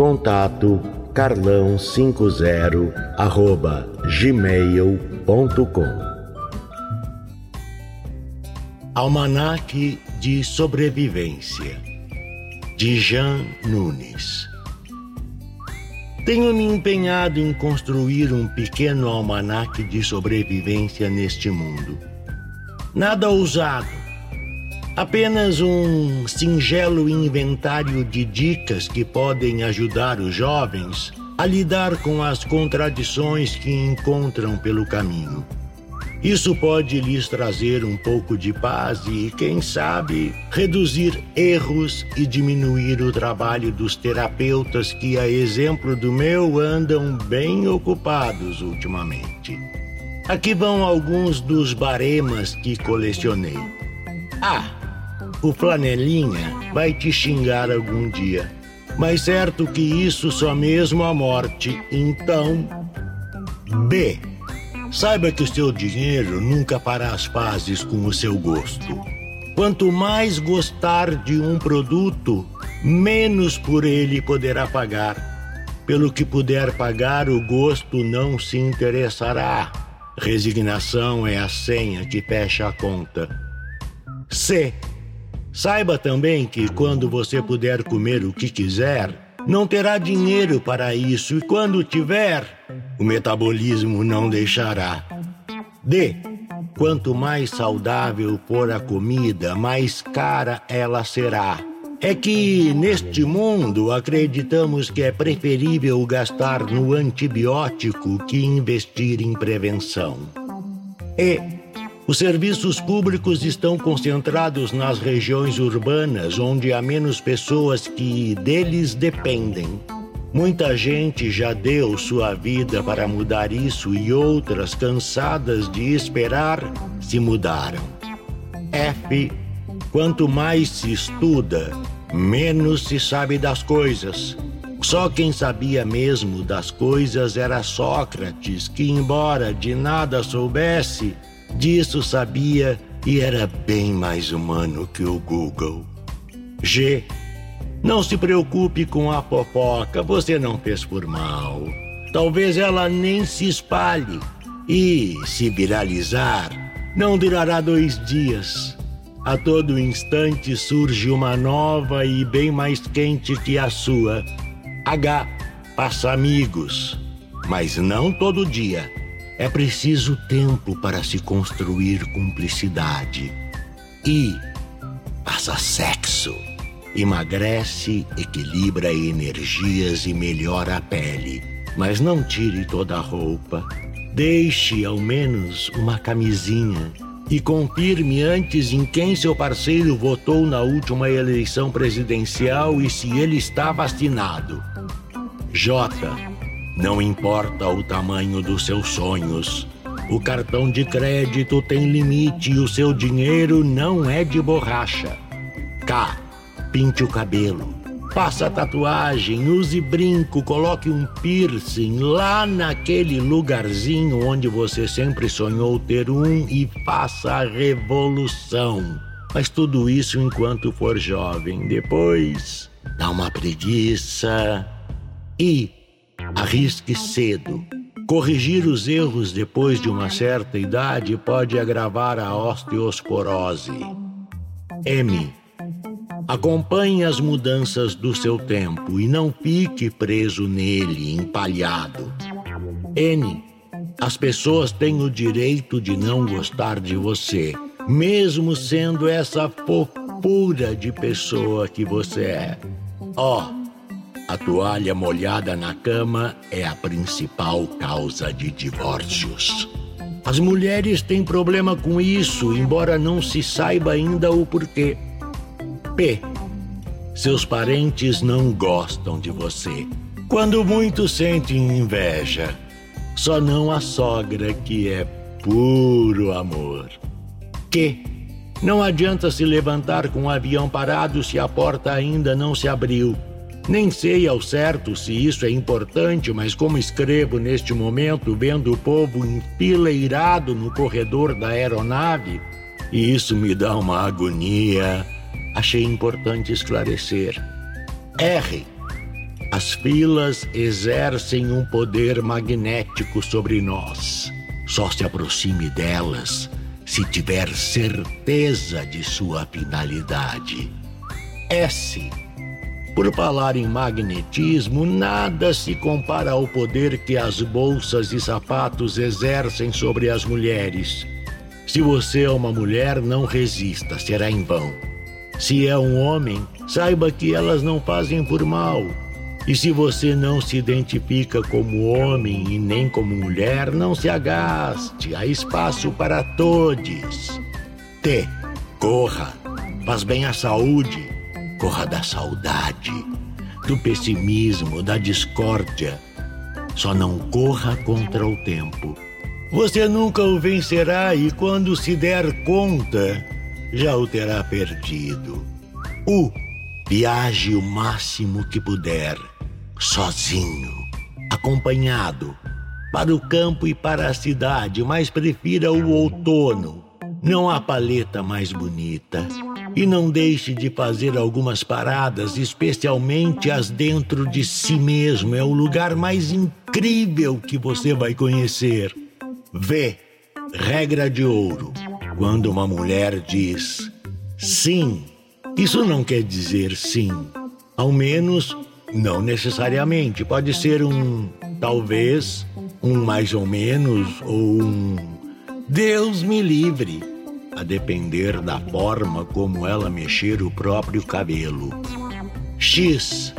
Contato carlão50 arroba gmail.com Almanaque de Sobrevivência de Jean Nunes Tenho me empenhado em construir um pequeno almanaque de sobrevivência neste mundo. Nada ousado, Apenas um singelo inventário de dicas que podem ajudar os jovens a lidar com as contradições que encontram pelo caminho. Isso pode lhes trazer um pouco de paz e, quem sabe, reduzir erros e diminuir o trabalho dos terapeutas que, a exemplo do meu, andam bem ocupados ultimamente. Aqui vão alguns dos baremas que colecionei. Ah! O flanelinha vai te xingar algum dia. Mas certo que isso só mesmo a morte. Então. B. Saiba que o seu dinheiro nunca fará as pazes com o seu gosto. Quanto mais gostar de um produto, menos por ele poderá pagar. Pelo que puder pagar, o gosto não se interessará. Resignação é a senha que fecha a conta. C. Saiba também que quando você puder comer o que quiser, não terá dinheiro para isso e quando tiver, o metabolismo não deixará. D. Quanto mais saudável for a comida, mais cara ela será. É que neste mundo acreditamos que é preferível gastar no antibiótico que investir em prevenção. E os serviços públicos estão concentrados nas regiões urbanas, onde há menos pessoas que deles dependem. Muita gente já deu sua vida para mudar isso e outras, cansadas de esperar, se mudaram. F. Quanto mais se estuda, menos se sabe das coisas. Só quem sabia mesmo das coisas era Sócrates, que, embora de nada soubesse, Disso sabia e era bem mais humano que o Google. G. Não se preocupe com a fofoca, você não fez por mal. Talvez ela nem se espalhe. E, se viralizar, não durará dois dias. A todo instante surge uma nova e bem mais quente que a sua. H. Passa amigos, mas não todo dia. É preciso tempo para se construir cumplicidade. E passa sexo. Emagrece, equilibra energias e melhora a pele. Mas não tire toda a roupa. Deixe ao menos uma camisinha e confirme antes em quem seu parceiro votou na última eleição presidencial e se ele está vacinado. J. Não importa o tamanho dos seus sonhos. O cartão de crédito tem limite e o seu dinheiro não é de borracha. K. Pinte o cabelo. Faça tatuagem, use brinco, coloque um piercing lá naquele lugarzinho onde você sempre sonhou ter um e faça a revolução. Mas tudo isso enquanto for jovem. Depois, dá uma preguiça e Arrisque cedo. Corrigir os erros depois de uma certa idade pode agravar a osteosporose. M. Acompanhe as mudanças do seu tempo e não fique preso nele, empalhado. N. As pessoas têm o direito de não gostar de você, mesmo sendo essa fofura de pessoa que você é. Oh, a toalha molhada na cama é a principal causa de divórcios. As mulheres têm problema com isso, embora não se saiba ainda o porquê. P. Seus parentes não gostam de você. Quando muitos sentem inveja, só não a sogra que é puro amor. Que não adianta se levantar com o avião parado se a porta ainda não se abriu. Nem sei ao certo se isso é importante, mas como escrevo neste momento, vendo o povo enfileirado no corredor da aeronave, e isso me dá uma agonia, achei importante esclarecer. R. As filas exercem um poder magnético sobre nós. Só se aproxime delas se tiver certeza de sua finalidade. S por falar em magnetismo, nada se compara ao poder que as bolsas e sapatos exercem sobre as mulheres. Se você é uma mulher, não resista, será em vão. Se é um homem, saiba que elas não fazem por mal. E se você não se identifica como homem e nem como mulher, não se agaste, há espaço para todos. T. Corra, faz bem à saúde corra da saudade, do pessimismo, da discórdia. Só não corra contra o tempo. Você nunca o vencerá e quando se der conta, já o terá perdido. U. Viaje o máximo que puder, sozinho, acompanhado, para o campo e para a cidade, mas prefira o outono. Não há paleta mais bonita. E não deixe de fazer algumas paradas, especialmente as dentro de si mesmo. É o lugar mais incrível que você vai conhecer. V. Regra de ouro. Quando uma mulher diz sim, isso não quer dizer sim. Ao menos, não necessariamente. Pode ser um talvez, um mais ou menos, ou um Deus me livre a depender da forma como ela mexer o próprio cabelo. X.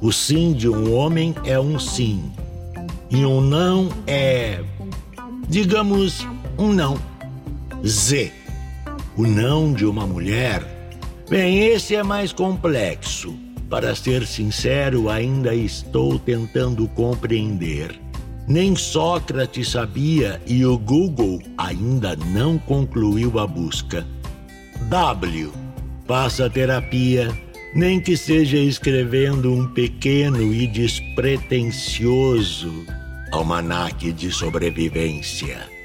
O sim de um homem é um sim. E um não é, digamos, um não. Z. O não de uma mulher. Bem, esse é mais complexo. Para ser sincero, ainda estou tentando compreender. Nem Sócrates sabia e o Google ainda não concluiu a busca. W. Faça terapia, nem que seja escrevendo um pequeno e despretensioso almanaque de sobrevivência.